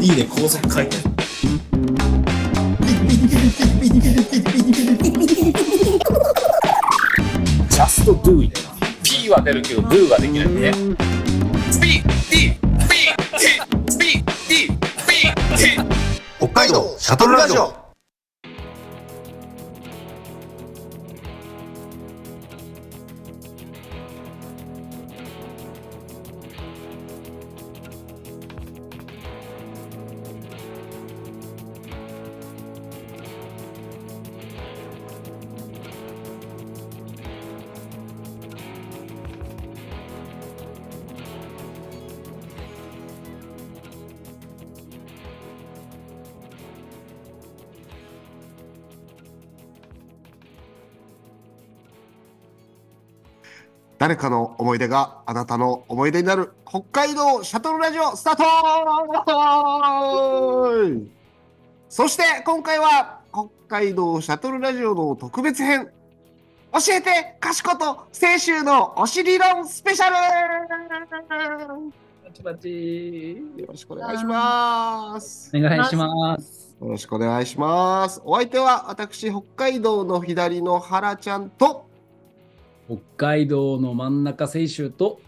D で高速回転。Just do it. P は出るけど Do ができないね。スピー D! スピー D! スピー D! スピー D! 北海道シャトルラジオ誰かの思い出があなたの思い出になる北海道シャトルラジオスタートそして今回は北海道シャトルラジオの特別編教えて賢と青春のおしり論スペシャルバチバチ。よろしくお願いします。お願いします。よろしくお願いします。お相手は私、北海道の左の原ちゃんと、北海道の真ん中青春と、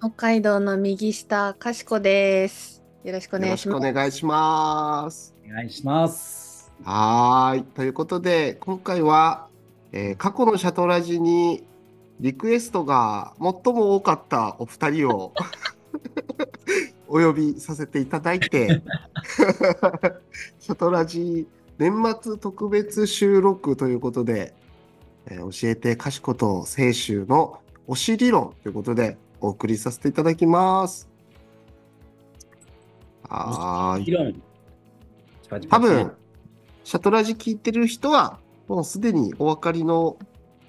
北海道の右下、かしこです。よろしくお願いします。願いします。お願いします。はーい。ということで、今回は、えー過去のシャトラジにリクエストが最も多かったお二人を お呼びさせていただいて、シャトラジ年末特別収録ということで、えー教えて賢と青春の推し理論ということでお送りさせていただきます。はーい。議論。パチ多分、シャトラジ聞いてる人は、もうすでにお分かりの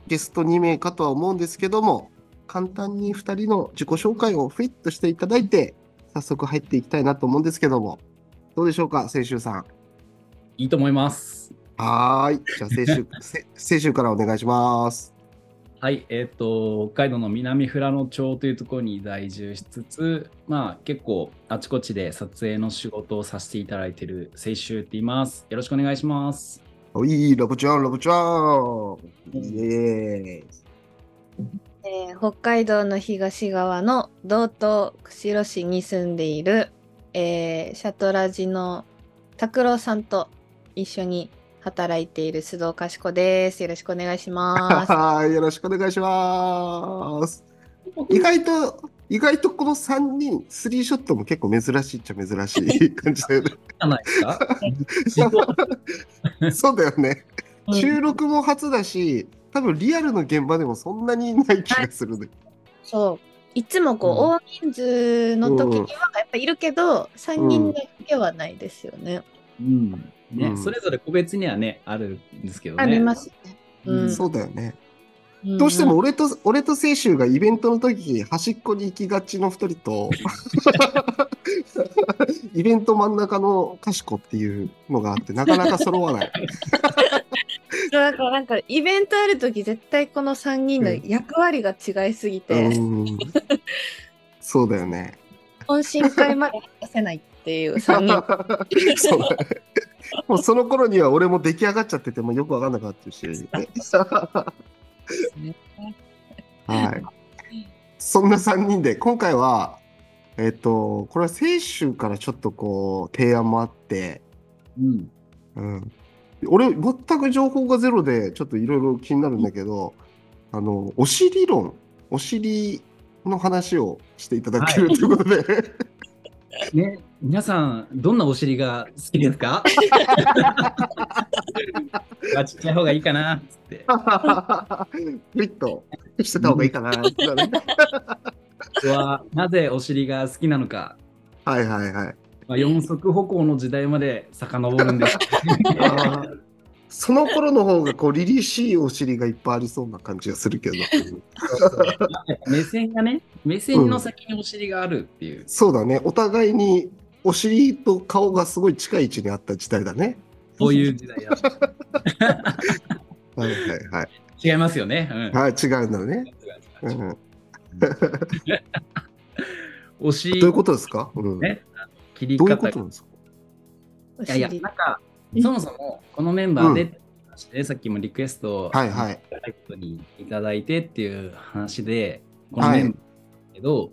ゲスト2名かとは思うんですけども、簡単に2人の自己紹介をフィットしていただいて、早速入っていきたいなと思うんですけども、どうでしょうか、青春さん。いいと思います。はーい。じゃあ、青春、せ青春からお願いします。はい、えっ、と、北海道の南富良野町というところに在住しつつ、まあ結構あちこちで撮影の仕事をさせていただいている青春って言います。よろしくお願いします。おい、ラブちゃん、ラブちゃん。イエーイ。えー北海道の東側の道東釧路市に住んでいる、えーシャトラジの拓郎さんと一緒に働いている須藤かしこです。よろしくお願いします。はい、よろしくお願いします。意外と、意外とこの3人、スリーショットも結構珍しいっちゃ珍しい感じだよね。じゃないですか？そうだよね。うん収録も初だし、多分リアルの現場でもそんなにいない気がするね。そう。いつもこう、うん大人数の時にはやっぱいるけど、3人だけはないですよね。うん。ね、うんそれぞれ個別にはね、あるんですけどね。ありますね。うんそうだよね。んどうしても俺と、俺と青春がイベントの時、端っこに行きがちの2人と、イベント真ん中の賢っていうのがあって、なかなか揃わない。だからなんかイベントある時絶対この3人の役割が違いすぎて、うんそうだよね。懇親会まで果たせないっていう3人。そうだね。もうその頃には俺も出来上がっちゃっててもよくわかんなかったし。はい。そんな3人で、今回は、えっと、これは青春からちょっとこう、提案もあって、うん。うん。俺、全く情報がゼロで、ちょっといろいろ気になるんだけど、あの、お尻論、お尻の話をしていただけるということで、ね、皆さん、どんなお尻が好きですか？あちっちゃい方がいいかなっつって。フリッとしてた方がいいかな。僕はなぜお尻が好きなのか、はいはいはい。まあ、四足歩行の時代まで遡るんです。その頃の方がこう凛々しいお尻がいっぱいありそうな感じがするけど。目線がね、目線の先にお尻があるっていう、そうだね。お互いにお尻と顔がすごい近い位置にあった時代だね。そういう時代だ。はいはいはい。違いますよね。うんはい、違うんだね。うん、お尻どういうことですか、うん、ね切りどういうこ方となんですか？いやいや、なんかう、んそもそもこのメンバーでって話で、さっきもリクエストをはいはい。いただいてっていう話で、このメンバーだけど、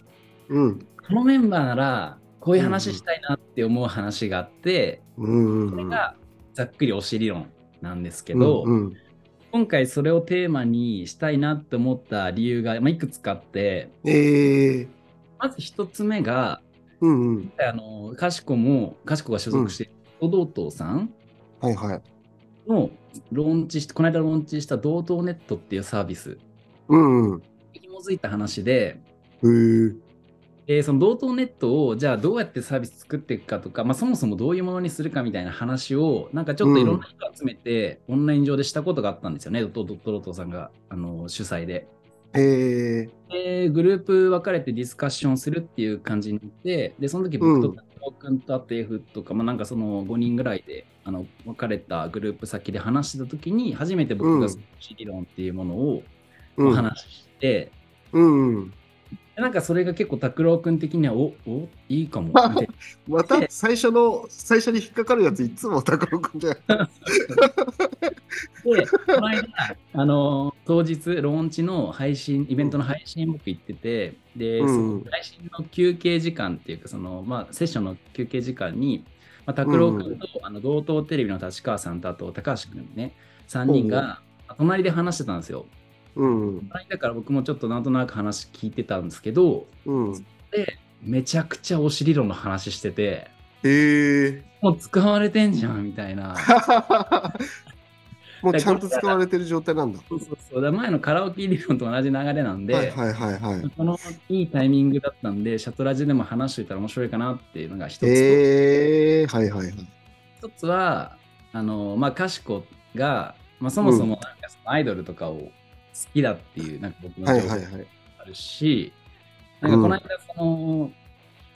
うん。このメンバーなら、こういう話したいなって思う話があって、うんれがざっくり推し理論なんですけど、うんうん、今回それをテーマにしたいなって思った理由が、まあ、いくつかあって、ええまず一つ目が、うんうん。あの、かしこも、かしこが所属している、道東さんはいはい。のローンチし、この間ローンチした道東ネットっていうサービス。うんうん。に紐づいた話で、へえ。えーその道東ネットをじゃあどうやってサービス作っていくかとか、まあ、そもそもどういうものにするかみたいな話をなんかちょっといろんな人集めて、オンライン上でしたことがあったんですよね、ドトドトさんがあの主催で。え。で、グループ分かれてディスカッションするっていう感じになって、で、その時僕と君とあと F とか、まあ、なんかその5人ぐらいであの分かれたグループ先で話してた時に、初めて僕うんがその理論っていうものを。お話しして、うんうん。でなんかそれが結構拓郎君的には、おおいいかも。また最初の、最初に引っかかるやつ、いつも高野くんじゃん。で、この間、あの当日、ローンチの配信、イベントの配信僕行ってて、で、うんその配信の休憩時間っていうか、その、まあ、セッションの休憩時間に、まあ、拓郎君と、あの、同等テレビの立川さんと、あと高橋君ね、3人が、隣で話してたんですよ。うん隣だから僕もちょっとなんとなく話聞いてたんですけど、うん。めちゃくちゃお尻理論の話してて、ええもう使われてんじゃんみたいな。もうちゃんと使われてる状態なんだ。そうそうそう。だ前のカラオケ理論と同じ流れなんで、はいはいはいはい。このいいタイミングだったんで、シャトラジでも話しておいたら面白いかなっていうのが一つと、ええはいはいはい。一つは、あの、まあ、かしこが、まあ、そもそもなんかそのアイドルとかを好きだっていう、なんか僕のはい情報がはいはい。あるし、なんかこの間、その、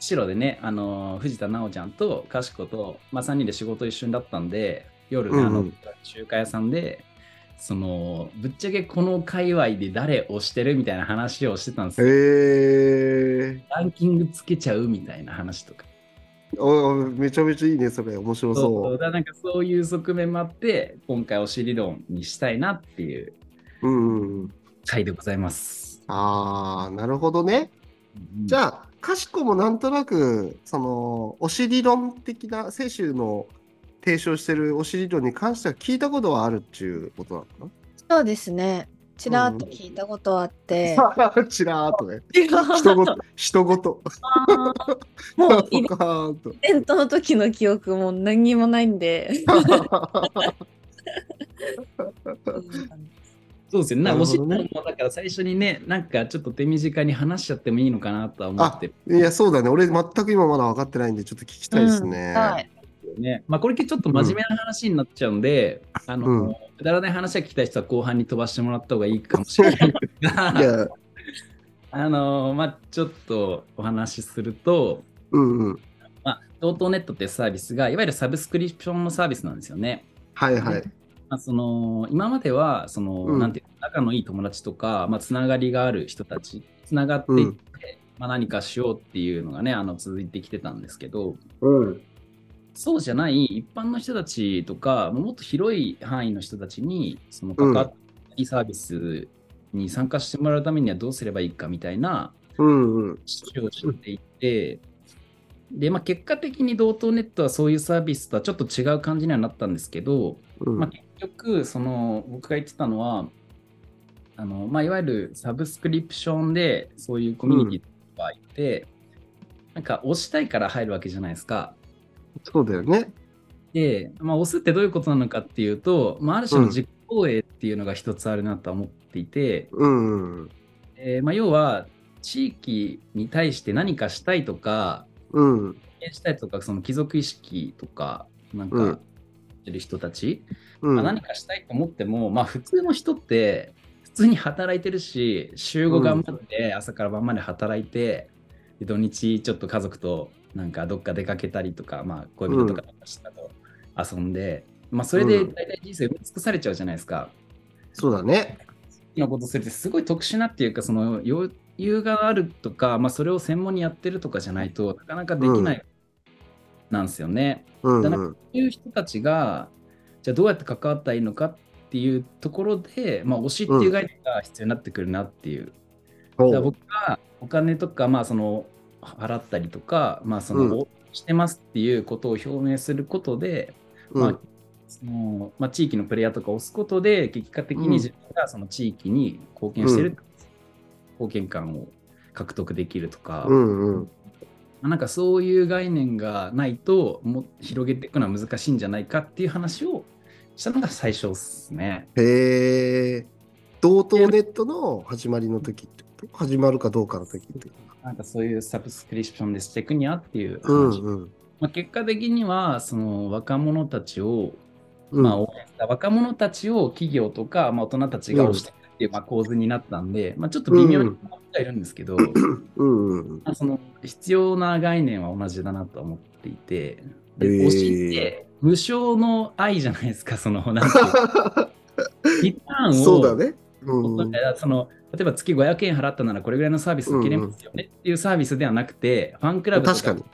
白でね、あの、藤田直ちゃんとかしこと、まあ、3人で仕事一緒だったんで、夜ね、あの中華屋さんで、その、ぶっちゃけこの界隈で誰をしてるみたいな話をしてたんですよ。ええランキングつけちゃうみたいな話とか。おめちゃめちゃいいね、それ。面白そうそだからなんかそういう側面もあって、今回おし理論にしたいなっていうう。うんうんうん。回でございます。ああ、なるほどね。じあ、ゃあ、かしこもなんとなく、その、おし理論的な、清州の提唱してるおし理論に関しては聞いたことはあるっていうことなの？かそうですね。ちらっと聞いたことあって。な ちらーっとね。人ごと、人ごと。もうイ。ベントの時の記憶も何にもないんで。そうですよね。なんかおしもだから最初にね、なんかちょっと手短に話しちゃってもいいのかなとは思ってるいや、そうだね。俺、全く今まだ分かってないんで、ちょっと聞きたいですね。うんはい。よね。まあこれちょっと真面目な話になっちゃうんで、あの、うんくだらない話が聞きたい人は後半に飛ばしてもらった方がいいかもしれないんですいが、や、あの、まあちょっとお話しすると、うんうん。まあ、同等ネットっていうサービスが、いわゆるサブスクリプションのサービスなんですよね。はいはい。まあ、その今まではその、うんなんていうの仲のいい友達とか、まあ、つながりがある人たち、つながっていって、まあ、何かしようっていうのがね、あの続いてきてたんですけど、うん。そうじゃない一般の人たちとか、もっと広い範囲の人たちに、その関わりサービスに参加してもらうためにはどうすればいいかみたいなうんうん。主張をしていて、で、まあ、結果的に同等ネットはそういうサービスとはちょっと違う感じにはなったんですけど、うんまあ、結局、その僕が言ってたのは、あのまあ、いわゆるサブスクリプションでそういうコミュニティがいて、なんか押したいから入るわけじゃないですか。そうだよね。で、まあ、押すってどういうことなのかっていうと、まあ、ある種の実行営っていうのが一つあるなとは思っていて、うんうん。えーまあ、要は地域に対して何かしたいとか、うん。したいとか、その貴族意識とか、なんうんか、いる人たち、うん。まあ、何かしたいと思っても、まあ、普通の人って普通に働いてるし週5頑張って朝から晩まで働いて、で土日ちょっと家族となんかどっか出かけたりとか、まあ、恋人とかしたと遊んで、まあ、それでうん大体人生埋め尽くされちゃうじゃないですか。そうだね。好きなことするってすごい特殊なっていうかその余裕があるとか、まあ、それを専門にやってるとかじゃないとなかなかできないなんですよね。うんだからそういう人たちが、じゃあどうやって関わったらいいのかっていうところで、まあ、推しっていう概念が必要になってくるなっていう。だから僕がお金とか、まあ、その払ったりとか、まあ、その、うん。してますっていうことを表明することで、まあそのまあ、地域のプレイヤーとかを押すことで、結果的に自分がその地域に貢献してる、貢献感を獲得できるとか、うんうん。まあなんかそういう概念がないと、もう広げていくのは難しいんじゃないかっていう話をしたのが最初ですね。へえ。同等ネットの始まりの時ってこと？始まるかどうかの時ってこなんかそういうサブスクリプションでしていくにゃっていうとうん話。うん。まあ、結果的には、その若者たちを、うんまあ、応援した若者たちを企業とか、まあ、大人たちが推してっていう、まあ、構図になったんで、まあ、ちょっと微妙に思ってはいるんですけど、その必要な概念は同じだなと思っていて、で推しって無償の愛じゃないですか、その、なんていうリターンを、そうだね。うんその例えば月500円払ったならこれぐらいのサービス受けれますよねっていうサービスではなくて、ファンクラブとか確かに。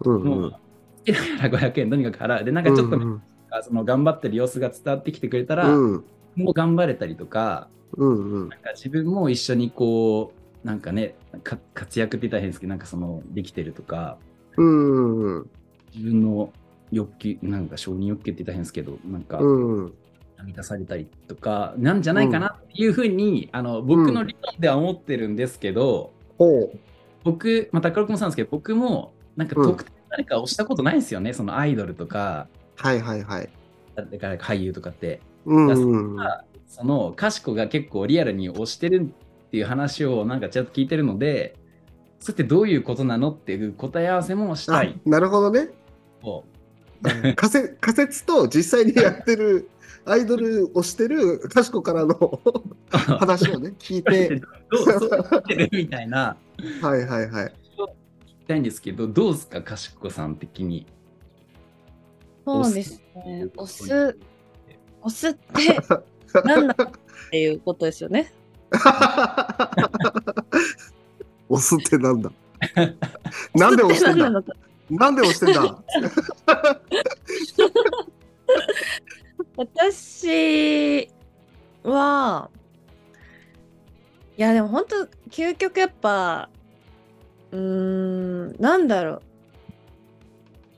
うんもう、好きだから500円とにかく払う。で、なんかちょっと、うん。その頑張ってる様子が伝わってきてくれたら、うんもう頑張れたりとか、うんうん。なんか自分も一緒にこう、なんかね、か活躍って言ったら変ですけど、なんかその、できてるとか、うんうん自分の欲求、なんか承認欲求って言ったら変ですけど、なんかうん満たされたりとか、なんじゃないかなっていうふうに、あの僕の理論では思ってるんですけど、ほう僕、まあ、高岡もそうなんですけど、僕も、なんか特定の誰かをしたことないんですよね、そのアイドルとか、はいはいはい。だから俳優とかって。うんだうんからそのかしこが結構リアルに推してるっていう話をなんかちょっと聞いてるので、それってどういうことなのっていう答え合わせもしたあい。なるほどね。と 仮説仮説と実際にやってる アイドルをしてるかしこからの 話をね聞いてどうそうなってるみたいなはいはいはい。聞きたいんですけど、どうですか、かしこさん的に？そうですね。押す、押すって何なのっていうことですよね。押すってなんだ？なんで押してんだ？なんで押してんだ？私は、いやでも本当究極やっぱ、うーん、なんだろう。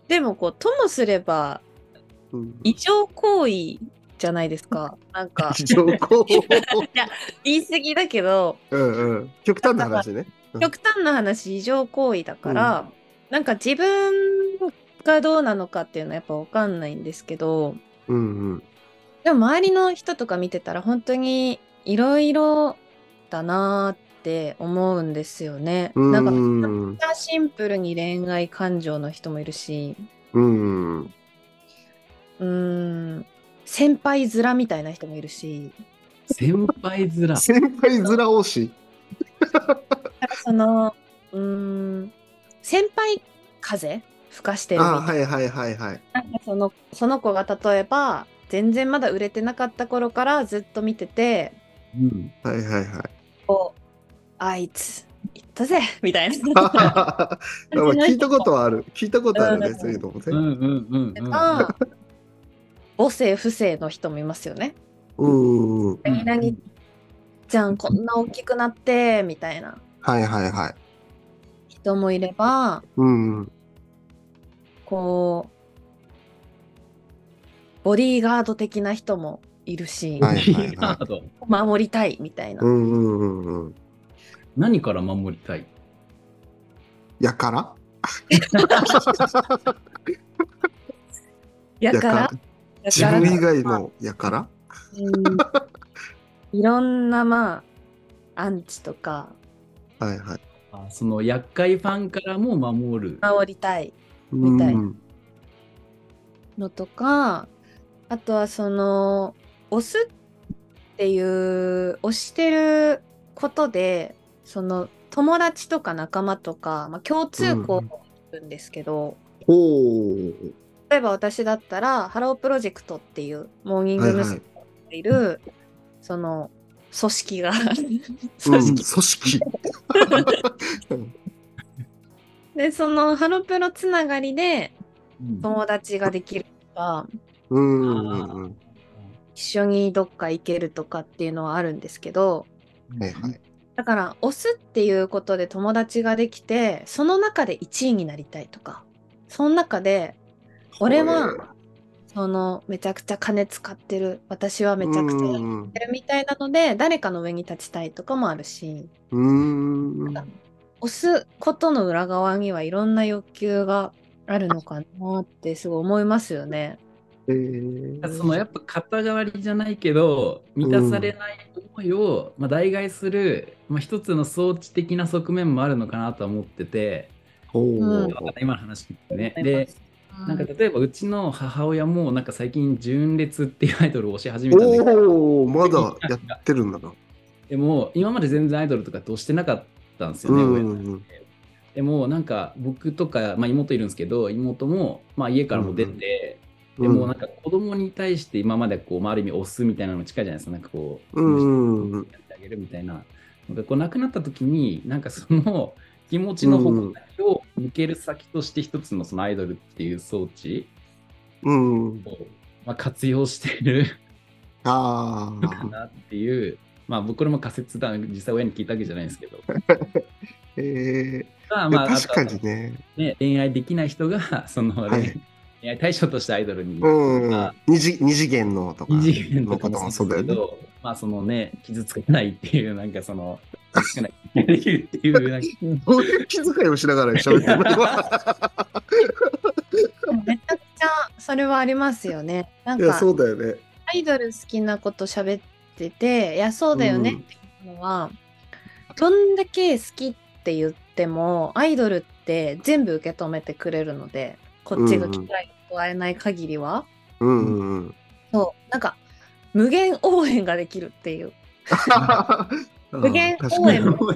でもこう、ともすればうん。異常行為じゃないですか。なんか、非常行言い過ぎだけど、うんうん。極端な話ね。うん。極端な話異常行為だから、なんか自分がどうなのかっていうのはやっぱ分かんないんですけどうんうん。でも周りの人とか見てたら本当にいろいろだなーって思うんですよね。うんなんかうんめっちゃシンプルに恋愛感情の人もいるし。うん。うーん先輩面みたいな人もいるし先輩面。先輩面推し。そのうーん先輩風吹かしてるみたいなあはいはいはいはい。なんかそのその子が例えば全然まだ売れてなかった頃からずっと見ててうん、はいはいはい。こうあいつ行ったぜみたいな まあ聞いたことはある。聞いたことあるね、うんそういうのもね。うんうんうんうん。あ母性不正の人もいますよね。うんうん。何々じゃんこんな大きくなってみたいなはいはいはい。人もいればうんうん。こうボディーガード的な人もいるし、はいボディーガード守りたいみたいな、うんうんうんうん。何から守りたい？やから？やから？や自分以外のやから？うん。いろんなまあアンチとか。はいはい。あその厄介ファンからも守る。守りたい。みたいうんのとかあとはその推すっていう推してることでその友達とか仲間とか、まあ、共通項もいるんですけど、ほう。例えば私だったらハロープロジェクトっていうモーニング娘。がいる、その組織が組うん、組織、織。でそのハロプロつながりで友達ができるとか。一緒にどっか行けるとかっていうのはあるんですけど、はいはい。だから押すっていうことで友達ができて、その中で1位になりたいとか、その中で俺はそのめちゃくちゃ金使ってる、私はめちゃくちゃやうんってるみたいなので、誰かの上に立ちたいとかもあるし、うん。うん。押すことの裏側にはいろんな欲求があるのかなってすごい思いますよね。えーそのやっぱ肩代わりじゃないけど満たされない思いを、まあ、代替する、まあ、一つの装置的な側面もあるのかなとは思ってて、うん今の話聞いてね。でなんか例えばうちの母親もなんか最近純烈っていうアイドルを推し始めたんだけど。おお、まだ やってるんだな。でも今まで全然アイドルとかって推してなかったんですよね、うん親うんうん。で。もなんか僕とか、まあ、妹いるんですけど妹も、まあ、家からも出て、でもなんか子供に対して今までこう、まあ、ある意味押すみたいなの近いじゃないですか。なんかこう、うんうんうん。やってあげるみたいな。なんかこう亡くなった時になんかその気持ちの矛先を向ける先として一つのそのアイドルっていう装置うん。を、まあ、活用してるあかなっていう、まあ僕らも仮説だ実際親に聞いたわけじゃないんですけど えまあえまあ確かにね。ね、恋愛できない人がその、はい恋愛対象としてアイドルに、うんまあ。二次二次元のとか。二次元のことももそうだよね。ど、まあそのね、傷つかないっていう、なんかその、傷つかないできるっていう、なんかどういう気遣いをしながら喋ってるのめちゃくちゃそれはありますよね。なんかそうだよね。アイドル好きなこと喋ってて、いや、そうだよねっていうのは、どんだけ好きって言っても、アイドルって全部受け止めてくれるので、こっちが期待を加えない限りは、うんうんうん。そう、なんか、無限応援ができるっていう、無限応援の具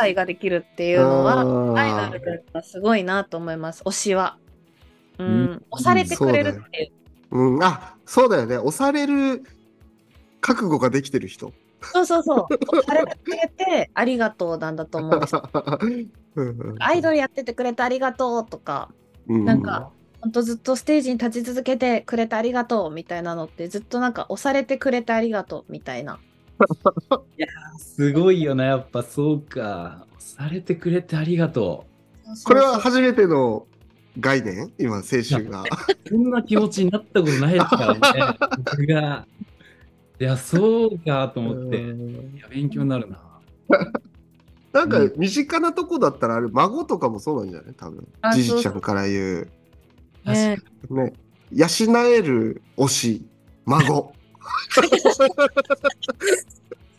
合ができるっていうのは、アイあドルがすごいなと思います、推しは。うん、うん押されてくれるっていう。うん、あそうだよね。押される覚悟ができてる人。そうそうそう。押されてくれてありがとうなんだと思う アイドルやっててくれてありがとうとか、うんなんか、ほんとずっとステージに立ち続けてくれてありがとうみたいなのってずっとなんか押されてくれてありがとうみたいな。すごいよな、やっぱそうか。されてくれてありがとこれは初めての概念？今、青春が。う。そんな気持ちになったことないですからね、僕が。いや、そうかと思って。いや、勉強になるな。なんかうん身近なとこだったらあれ孫とかもそうなんじゃない？多分あじじちゃんから言うねね養える推し孫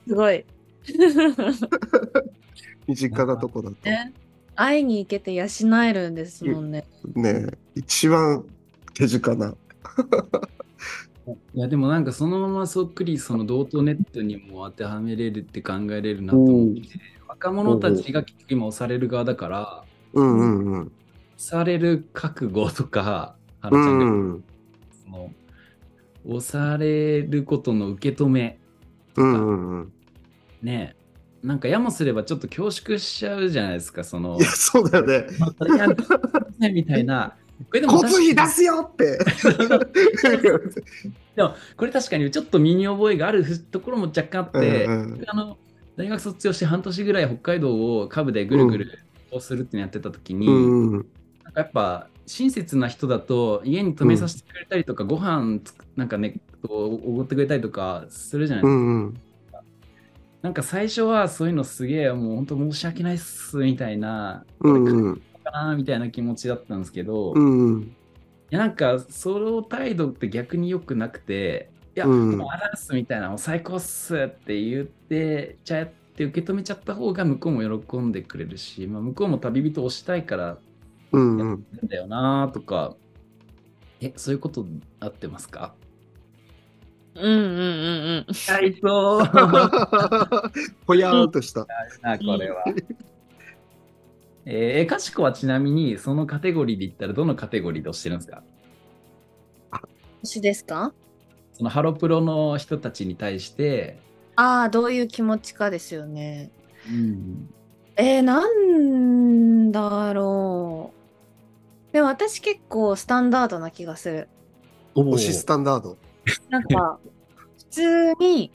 すごい。身近なとこだと。ね。会いに行けて養えるんですもんね。ね。一番手近な。いやでもなんかそのままそっくりその同等ネットにも当てはめれるって考えれるなと思って。若者たちが結局今押される側だから。うんうんうん。押される覚悟とかはうなちゃんがん。その押されることの受け止めうんうんうん。ねなんかやもすればちょっと恐縮しちゃうじゃないですかそのいやそうだよね。それやねみたいな。これでも交通費出すよって。でもこれ確かにちょっと身に覚えがあるところも若干あって、うんうん。僕あの大学卒業して半年ぐらい北海道を株でぐるぐる移動するってやってた時に、うん。なんかやっぱ親切な人だと家に泊めさせてくれたりとか、ご飯つくなんかねおごってくれたりとかするじゃないですか。うんうん。なんか最初はそういうのすげえもう本当申し訳ないっすみたいな、うんこれうんかなみたいな気持ちだったんですけど、いうん。やなんかその態度って逆に良くなくて、いや、うん。もうあらっすみたいな、もう最高っすって言ってちゃって受け止めちゃった方が向こうも喜んでくれるし、まあ、向こうも旅人をしたいからうんうん。やってんだよなとか、え、そういうことあってますか？うんうんうんうん。はい、そう。ぽやーっとした。な、これは。えー、かしこはちなみにそのカテゴリーで言ったらどのカテゴリーで押してるんですか？推しですか？そのハロプロの人たちに対して、ああ、どういう気持ちかですよね。うん、えー、なんだろでも私結構スタンダードな気がする。おー推しスタンダード。なんか、普通に、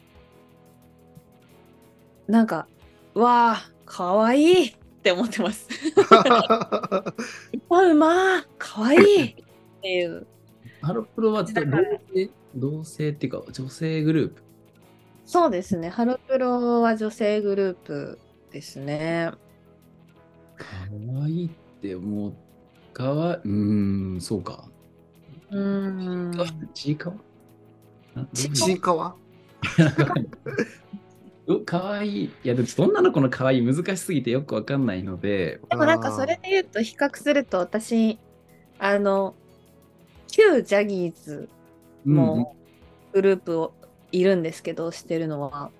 なんか、わあ、かわいいって思ってます。あ、うまー、かわいいっていう。ハロプロは同性同性っていうか女性グループ？そうですね。ハロプロは女性グループですね。かわいいってもう、かわいい、うーん、そうか。うーん。ちいかわ？ちいかわ？うかわいい。いや、でも女の子のかわいい難しすぎてよくわかんないので、でもなんかそれで言うと比較すると私、あの、旧ジャニーズのグループをいるんですけど、してるのは。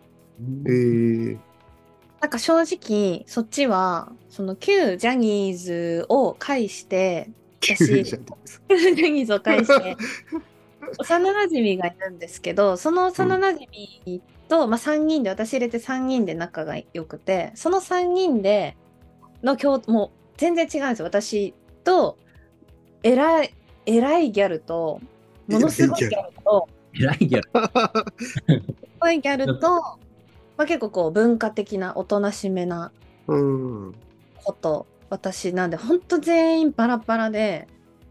うんえー、なんか正直、そっちは、その旧ジャニーズを介して、私、旧ジャニーズを介して、幼馴染がいるんですけど、その幼馴染と、まあ、3人で、私入れて3人で仲が良くて、その3人での共、もう全然違うんですよ。私と、偉い、偉いギャルと、ものすごいギャルと、偉いギャル。すごいギャルと、まあ、結構こう文化的なおとなしめなうん。こと私なんで本当全員バラバラで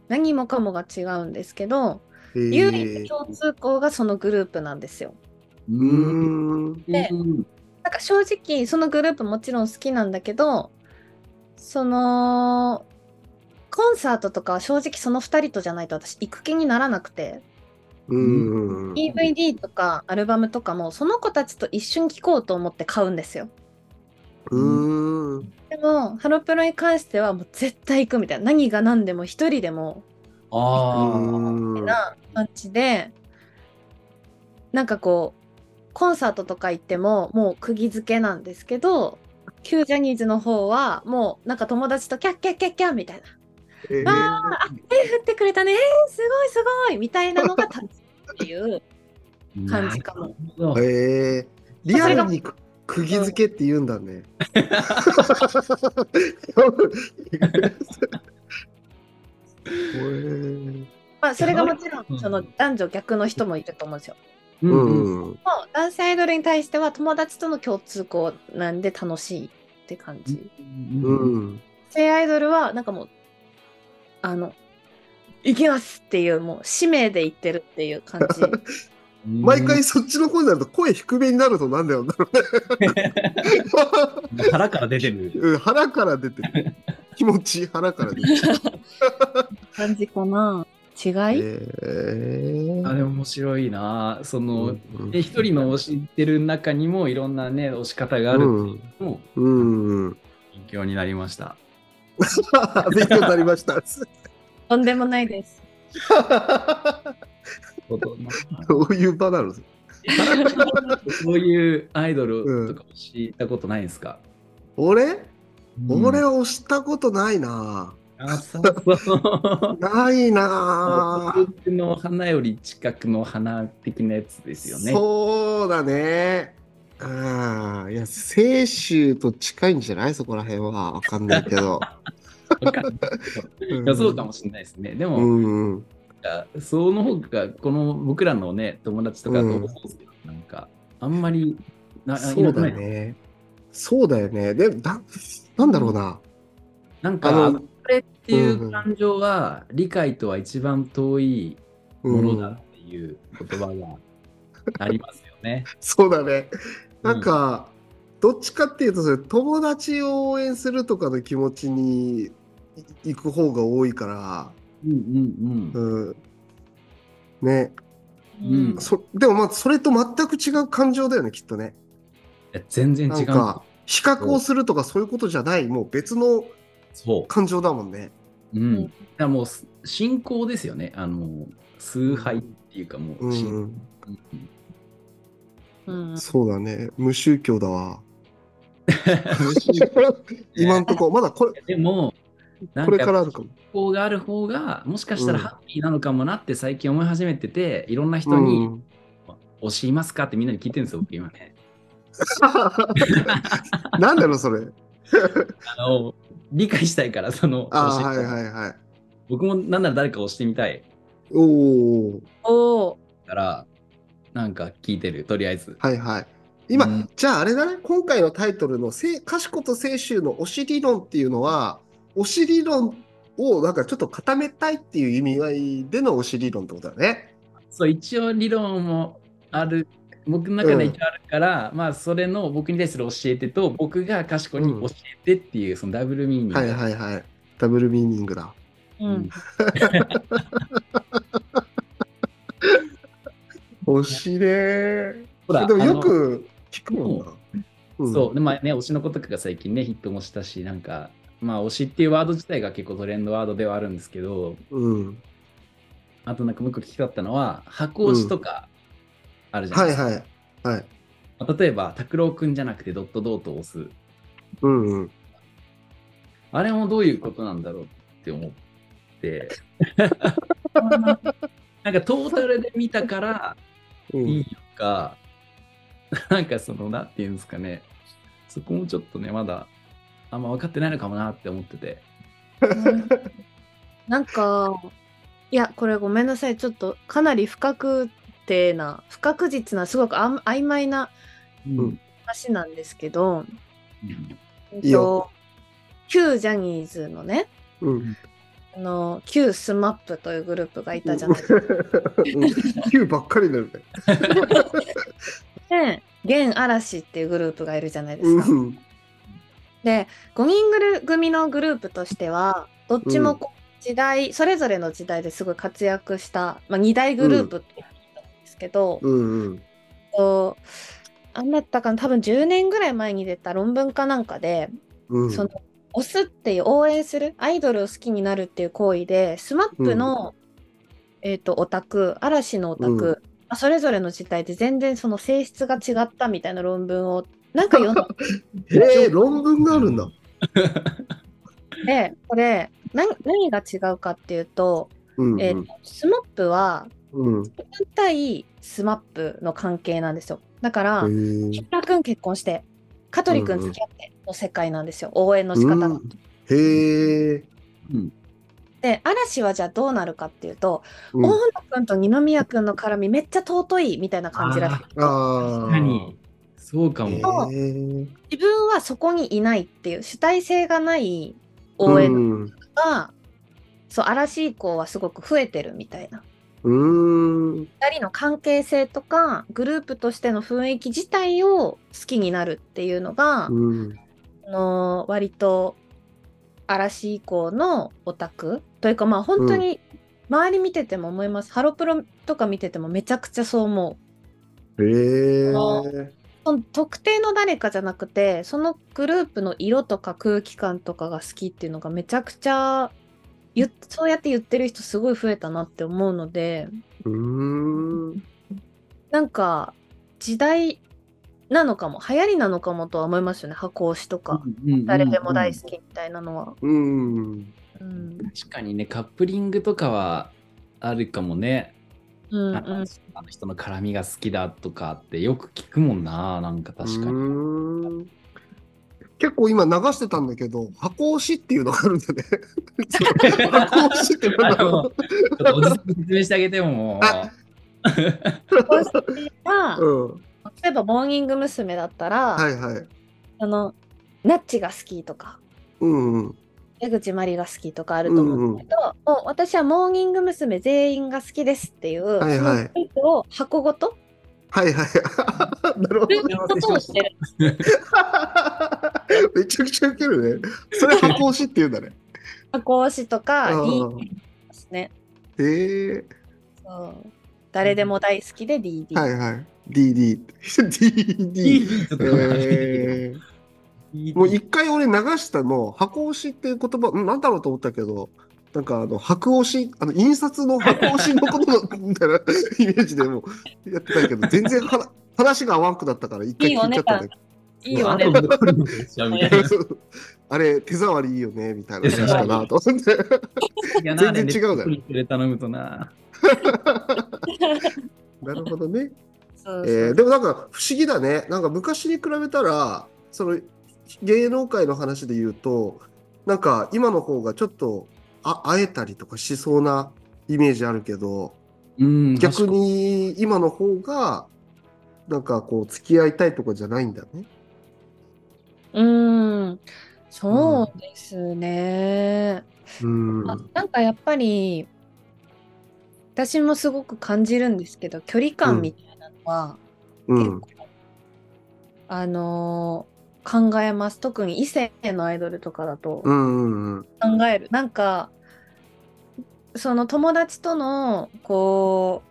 何もかもが違うんですけど、え唯一ー、共通項がそのグループなんですよ。うーん。でうんなんか正直そのグループもちろん好きなんだけどそのコンサートとかは正直その2人とじゃないと私行く気にならなくてうん。DVD とかアルバムとかもその子たちと一緒に聴こうと思って買うんですよ。うーん。でもハロプロに関してはもう絶対行くみたいな何が何でも一人でもああ。うんな感じでなんかこうコンサートとか行ってももう釘付けなんですけど旧ジャニーズの方はもうなんか友達とキャッキャッキャッキャッみたいなえーあー手振ってくれたねえーすごいすごいみたいなのが立つっていう感じかもなるほどえー、リアルにく釘付けって言うんだね。え ーまあそれがもちろうんんその男女逆の人もいると思うんですよ。ううんうん。ん。もう男性アイドルに対しては友達との共通項なんで楽しいって感じ。ううんん。性アイドルはなんかもうあの行きますっていうもう使命で言ってるっていう感じ 毎回そっちの方になると声低めになるとなんだよ。腹から出てる。うん腹から出てる。気持ち腹から出てる。感じかな違い、えあれ面白いな。その、うんで一人の推してる中にもいろんなね、推し方があるっていうのもうん。うん。勉強になりました。勉強になりました。とんでもないです どういう場なの？そういうアイドルとかも知ったことないですか、俺？俺は、は押したことないな。あそうそう。ないな。僕の花より近くの花的なやつですよね。そうだね。ああ、いや、清州と近いんじゃない？そこら辺は。わかんないけど。やそうかもしれないですね。でも、うん。うん。その方が、この僕らのね、友達とかとうんなんか、あんまりな、いそうだね。そうだよね。で、だなんだろうな。なんか、これっていう感情は、理解とは一番遠いものだっていう言葉がありますよね。そうだね。うんなんか、どっちかっていうとそれ、友達を応援するとかの気持ちにい行く方が多いから、うんうんうん。うん。ね。うんそでもまあ、それと全く違う感情だよね、きっとね。全然違う。なんか、比較をするとかそういうことじゃない、もう別のそ感情だもんね。う。うん。だもう、信仰ですよね。あの、崇拝っていうかもう、うん信うん。うんそうだね。無宗教だわ。今んとこ、まだこれ、でも、これからあるかも。信仰がある方が、もしかしたらうんハッピーなのかもなって最近思い始めてて、いろんな人うに、ん推しいますか？ってみんなに聞いてるんですよ、僕今ね。なんだろう、それ。あの理解したいから、その、あはいはいはい。僕もなんなら誰か押してみたいおお。おお。から、なんか聞いてる、とりあえず。はいはい。今、うんじゃああれだね、今回のタイトルのせ「賢と清舟の推し理論」っていうのは、推し理論をなんかちょっと固めたいっていう意味合いでの推し理論ってことだね。そう、一応理論もある、僕の中で一応あるから、まあ、それの僕に対する教えてと、僕が賢に教えてっていう、そのダブルミーニング。はいはいはい。ダブルミーニングだ。うん。推しねほらでもよく聞くもんな。んそう、でまあね、推しの子とかが最近ね、ヒットもしたし、なんか、まあ、推しっていうワード自体が結構トレンドワードではあるんですけど、うん。あとなんかもう一個聞きたかったのは、箱推しとかあるじゃないはいですか。はい。はい。まあ例えば、拓郎くんじゃなくてドットドートを押す。うんうん。あれもどういうことなんだろうって思って。なんかトータルで見たからうんいいのか、なんかその、なんていうんですかね、そこもちょっとね、まだあんま分かってないのかもなって思ってて。なんか、いや、これごめんなさい。ちょっとかなり不確定な、不確実な、すごくあん曖昧なうん話なんですけど、いいよ旧ジャニーズのね、うん。あの旧 SMAP というグループがいたじゃないですか。うん。Q ばっかりになるね。で、現嵐っていうグループがいるじゃないですか。うん。で、5人ぐる組のグループとしては、どっちもこう時代、それぞれの時代ですごい活躍した、まあ、2大グループって言ったんですけど、うんうん。こうあんだったかな多分10年ぐらい前に出た論文かなんかで、うん。その推すっていう応援するアイドルを好きになるっていう行為で SMAP の、えー、とオタク嵐のオタク、うんまあそれぞれの時代で全然その性質が違ったみたいな論文をなんか読ん えー、論文があるんだ。でこれ何何が違うかっていうと,、うんうん。えー、と SMAP はうん。対 SMAP の関係なんですよだから、へー木村くん結婚して香取くん付き合っての世界なんですよ、応援の仕方が。うんへえ。うんで嵐はじゃあどうなるかっていうと、うん大野くんと二宮くんの絡みめっちゃ尊いみたいな感じらしい。ああ。確かに。そうかも。へー自分はそこにいないっていう主体性がない応援うんが、そう嵐以降はすごく増えてるみたいな。うーん。二人の関係性とかグループとしての雰囲気自体を好きになるっていうのが、うん。あの割と嵐以降のオタクというかまあ本当に周り見てても思います、ハロプロとか見ててもめちゃくちゃそう思うへえ。その特定の誰かじゃなくてそのグループの色とか空気感とかが好きっていうのがめちゃくちゃそうやって言ってる人すごい増えたなって思うのでうーん。なんか時代なのかも流行りなのかもとは思いますよね箱推しとか、誰でも大好きみたいなのは。うん。うん確かにね、カップリングとかはあるかもね。うんあのあの人の絡みが好きだとかってよく聞くもんな、なんか確かに。に。結構今流してたんだけど、箱押しっていうのがあるんだね。箱押しってなんだろちょっとおじさんに説明してあげてももう。あはう。うん。例えばモーニング娘。だったら、はいはい。あのナッチが好きとかうんうん。江口まりが好きとかあると思うんだけど、もう私はモーニング娘。全員が好きですっていう、はいはいそのを箱ごと？はいはい。なるほどね。ことをしてる。めちゃくちゃウケるね。それ箱押しって言うんだね。箱推しとかうん DD ですね。へえ。そう誰でも大好きで DD。はいはい。DD。DD。えー、もう一回俺流したの、箱押しっていう言葉、うんなんだろうと思ったけど、なんかあの、白押し、あの、印刷の白押しのことの みたいなイメージでもやってたけど、全然は話が合わんくだったから一回聞いちゃったんだけいいよね。あれ、手触りいいよね、みたいな話かなと思って。全然違うだろな。なるほどね。そうそうえーでもなんか不思議だね。なんか昔に比べたら、その芸能界の話で言うと、なんか今の方がちょっとあ会えたりとかしそうなイメージあるけど、うん、逆に今の方が、なんかこう、付き合いたいとかじゃないんだね。うーん、そうですね。うん。あなんかやっぱり、私もすごく感じるんですけど、距離感みたいなのは、うん。結構、あのー考えます。特に異性のアイドルとかだとうんうんうん。考える。なんか、その友達との、こ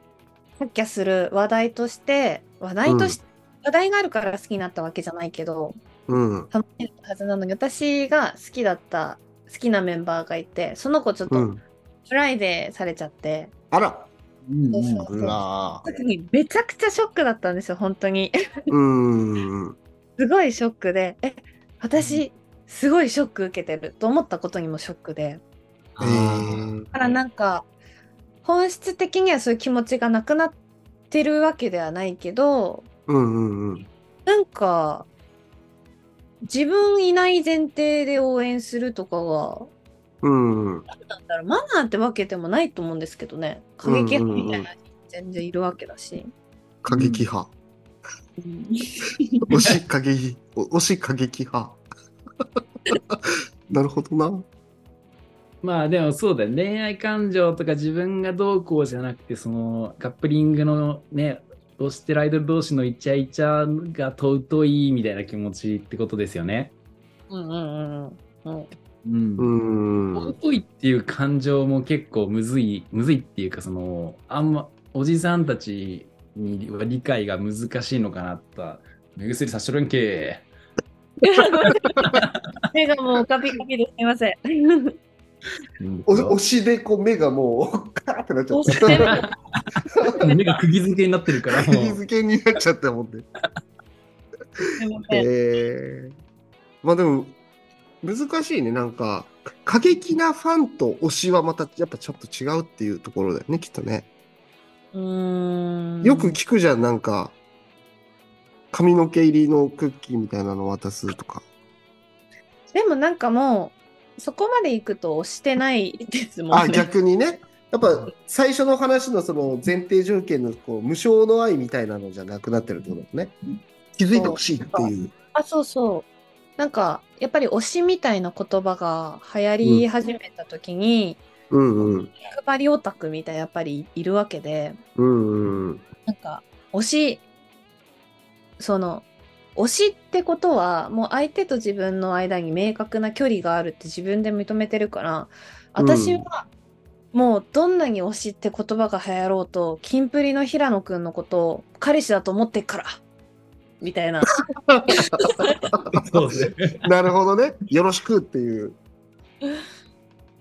う、キャッキャする話題として、話題として、話題があるから好きになったわけじゃないけど、うん。楽しいはずなのに、私が好きだった、好きなメンバーがいて、その子ちょっとうん。フライデーされちゃって、あら。うんうんそうそううわ時にめちゃくちゃショックだったんですよ、本当に。うん。すごいショックで、え、私、すごいショック受けてると思ったことにもショックで。だからなんか、本質的にはそういう気持ちがなくなってるわけではないけど、うんうんうん。なんか、自分いない前提で応援するとかが、うんうん。なんだろう、マナーってわけでもないと思うんですけどね。過激派みたいな人全然いるわけだし。過激派。推し過激、お推し過激派。なるほどな。まあでもそうだよ恋愛感情とか自分がどうこうじゃなくてそのカップリングのね推してるアイドル同士のイチャイチャが尊いみたいな気持ちってことですよね。うんうんうんうん。う。うんん。尊いっていう感情も結構むずいむずいっていうかそのあんまおじさんたちには理解が難しいのかなと目薬さしとるんけ。目がもうカピカピですみません。うんお推しでこう目がもうカーってなっちゃった。る目が釘付けになってるからもう釘付けになっちゃったもんね。えー、まあでも難しいねなんか過激なファンと推しはまたやっぱちょっと違うっていうところだよねきっとね。うーんよく聞くじゃんなんか髪の毛入りのクッキーみたいなの渡すとか。でもなんかもうそこまで行くと押してないですもんあね。逆にね。やっぱ最初の話のその前提条件のこう無償の愛みたいなのじゃなくなってるってことだね。気づいてほしいっていう。あそうそう。なんかやっぱり推しみたいな言葉が流行り始めた時に、うんうん。配りオタクみたいなやっぱりいるわけで、うんうん。なんか推しその推しってことはもう相手と自分の間に明確な距離があるって自分で認めてるから私はもうどんなに推しって言葉が流行ろうとキンプリの平野くんのことを彼氏だと思ってっからみたいな。なるほどね。よろしくっていう。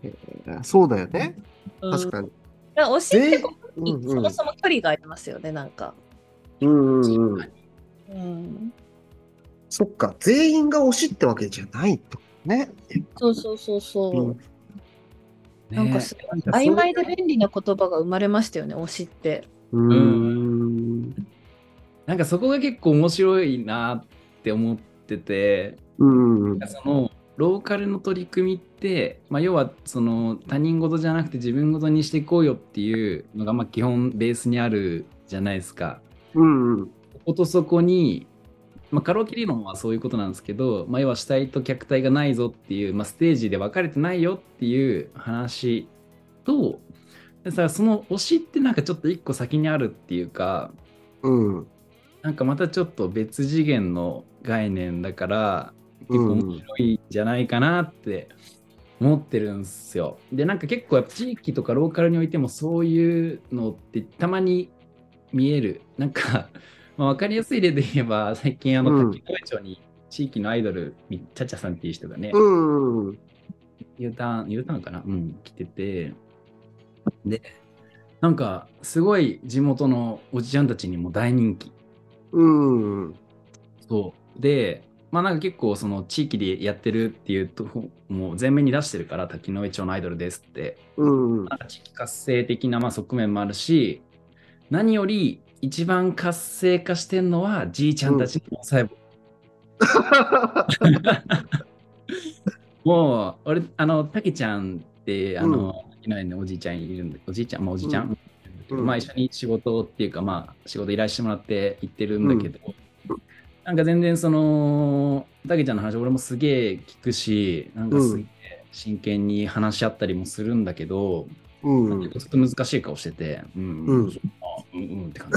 えーそうだよね。確かに。だから推しってこにうんそもそも距離がありますよねなんか、うんうんうん。うん、そっか。全員が推しってわけじゃないと。ね。そうそうそうそう、うんなんかすごい曖昧で便利な言葉が生まれましたよね推しってうーん。なんかそこが結構面白いなって思ってて、うん。うんそのローカルの取り組みって、まあ、要はその他人事じゃなくて自分事にしていこうよっていうのがまあ基本ベースにあるじゃないですか。うん。こことそこに、まあ、カラオケ理論はそういうことなんですけど、まあ、要は主体と客体がないぞっていう、まあ、ステージで分かれてないよっていう話とでさその推しってなんかちょっと一個先にあるっていうかうん。なんかまたちょっと別次元の概念だから結構面白いんじゃないかなって思ってるんですよ。でなんか結構やっぱ地域とかローカルにおいてもそういうのってたまに見える。なんか、まあ、分かりやすい例で言えば最近あのうん滝越町に地域のアイドルみちゃちゃさんっていう人がね、うん。U ターン U ターンかな？うん来ててでなんかすごい地元のおじちゃんたちにも大人気。うん。そう。で、まあなんか結構その地域でやってるっていうと、もう前面に出してるから、滝上町のアイドルですって。うん。地域活性的なまあ側面もあるし、何より一番活性化してんのはじいちゃんたちの細胞。もう、俺、あの、たけちゃんってあの、いないね、おじいちゃんいるんで、おじいちゃん、まあおじいちゃん、うんまあ一緒に仕事っていうか、まあ仕事依頼してもらって行ってるんだけど、なんか全然その、たけちゃんの話、俺もすげえ聞くし、なんかすげえ真剣に話し合ったりもするんだけど、うん。ちょっと難しい顔してて、うん、うんそうんうんって感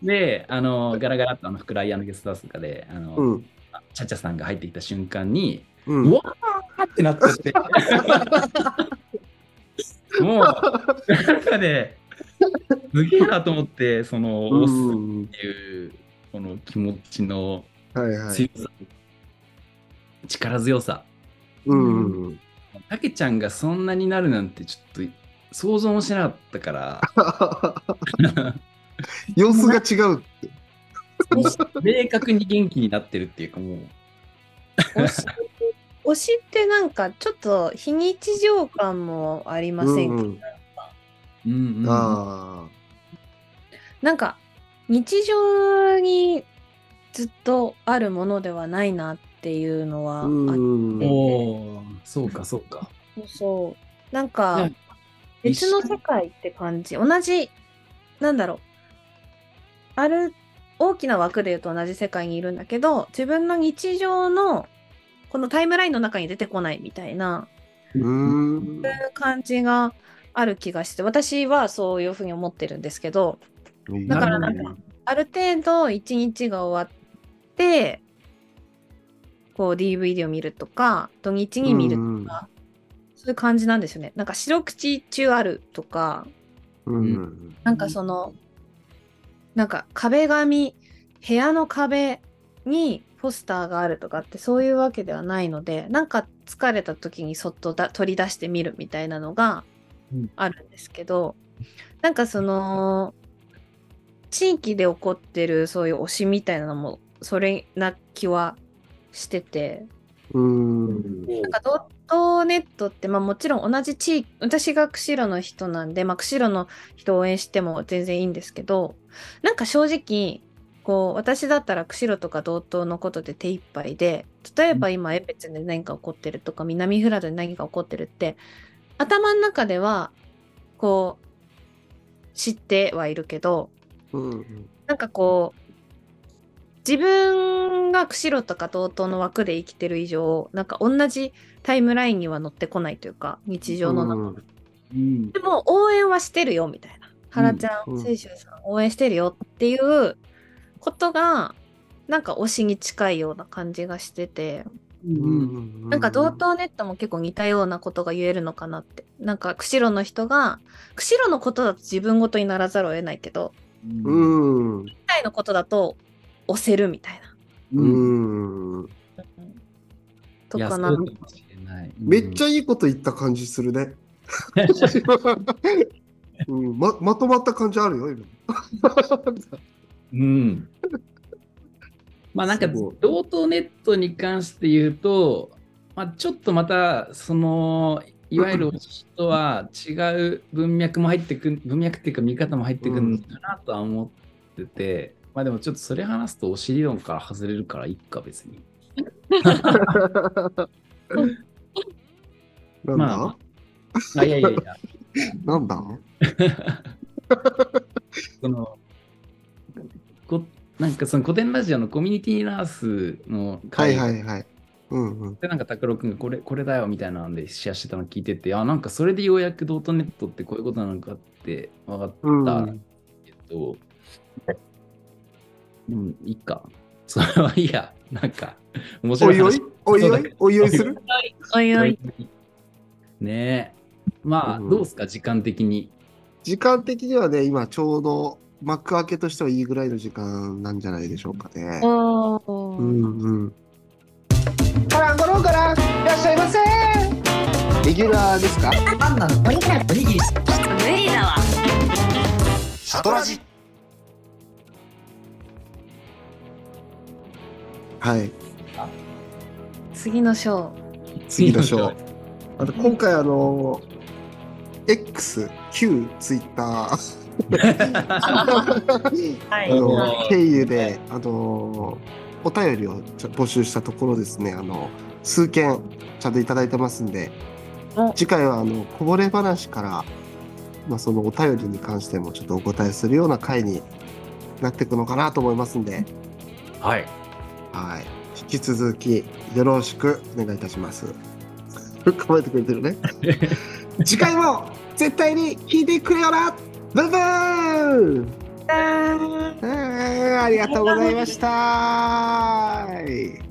じ。で、あの、ガラガラっとあの、フクライヤーのゲストハウスとかで、あの、うん。チャチャさんが入ってきた瞬間に、う。うんわーってなっちゃって。もう、なんかね、すげえなと思って、その、う押すん。っていう、この気持ちのはいはい。強さ、力強さ。うん。たけちゃんがそんなになるなんて、ちょっと想像もしなかったから、様子が違うって。明確に元気になってるっていうか、もう、推しってなんかちょっと非日常感もありませんか、うんうんうんあなんか日常にずっとあるものではないなっていうのはあ。あっうん。おーそうか、そうか。そうそうなんかね別の世界って感じ同じなんだろうある大きな枠で言うと同じ世界にいるんだけど自分の日常のこのタイムラインの中に出てこないみたいなうん。感じがある気がして私はそういうふうに思ってるんですけどだからなんかある程度一日が終わってこう DVD を見るとか土日に見るとか、そういう感じなんですよね。なんか白口中あるとかうん。なんかそのなんか壁紙部屋の壁にポスターがあるとかってそういうわけではないのでなんか疲れた時にそっとだ取り出してみるみたいなのがうん。あるんですけど、なんかその地域で起こってるそういう推しみたいなのもそれな気はしててうん。なんかドットネットって、まあ、もちろん同じ地域私が釧路の人なんで、まあ、釧路の人を応援しても全然いいんですけどなんか正直こう私だったら釧路とか道東のことで手一杯で例えば今エペツで何か起こってるとか南フラドで何か起こってるって頭の中ではこう知ってはいるけどうん。なんかこう自分が釧路とか道東の枠で生きてる以上なんか同じタイムラインには乗ってこないというか日常の中、うん。でも応援はしてるよみたいな。原ちゃん、うんさん応援してるよっていうことがなんか推しに近いような感じがしてて。うん。なんか同等ネットも結構似たようなことが言えるのかなって。なんか釧路の人が釧路のことだと自分ごとにならざるを得ないけどうん。以外のことだと押せるみたいな。うん。いやとかなそうかもしれない。めっちゃゃ、いいこと言った感じするね。うん、ままとまった感じあるよ、今。うん。まあなんかすごい同等ネットに関して言うと、まあ、ちょっとまたそのいわゆる推しとは違う文脈も入ってくる 文脈っていうか見方も入ってくるのかなとは思ってて、まあでもちょっとそれ話すと推し理論から外れるからいいか別に。なんだ、まあ。いやいやいや、なんだ？そのこなんかその古典ラジオのコミュニティナースのはい会はいはい。うんうん。でなんか拓郎くんがこれこれだよみたいなんでシェアしてたの聞いててあなんかそれでようやくドートネットってこういうことなのかって分かったけど、でもいいか。それはいいや。なんか面白い話。おいおい？おいおい？おいおいする？おいおい。ねえ。まあ、うんどうですか？時間的に。時間的にはね、今ちょうど幕開けとしてはいいぐらいの時間なんじゃないでしょうかね。おうーんうん。からごろからいらっしゃいませ。レギュラーですか？パンダの？おにぎりおにぎり無理だわ。シャトラジ。はい、次の章。次の章。あと今回あの、X、旧ツイッター、はあの経由で、あのお便りを募集したところですね、あの数件ちゃんといただいてますんで、お次回はあのこぼれ話から、まあ、そのお便りに関してもちょっとお答えするような回になっていくのかなと思いますんで、はい。はい、引き続きよろしくお願いいたします。構えてくれてるね。次回も絶対に聞いてくれよなブンブーンあーあーありがとうございました。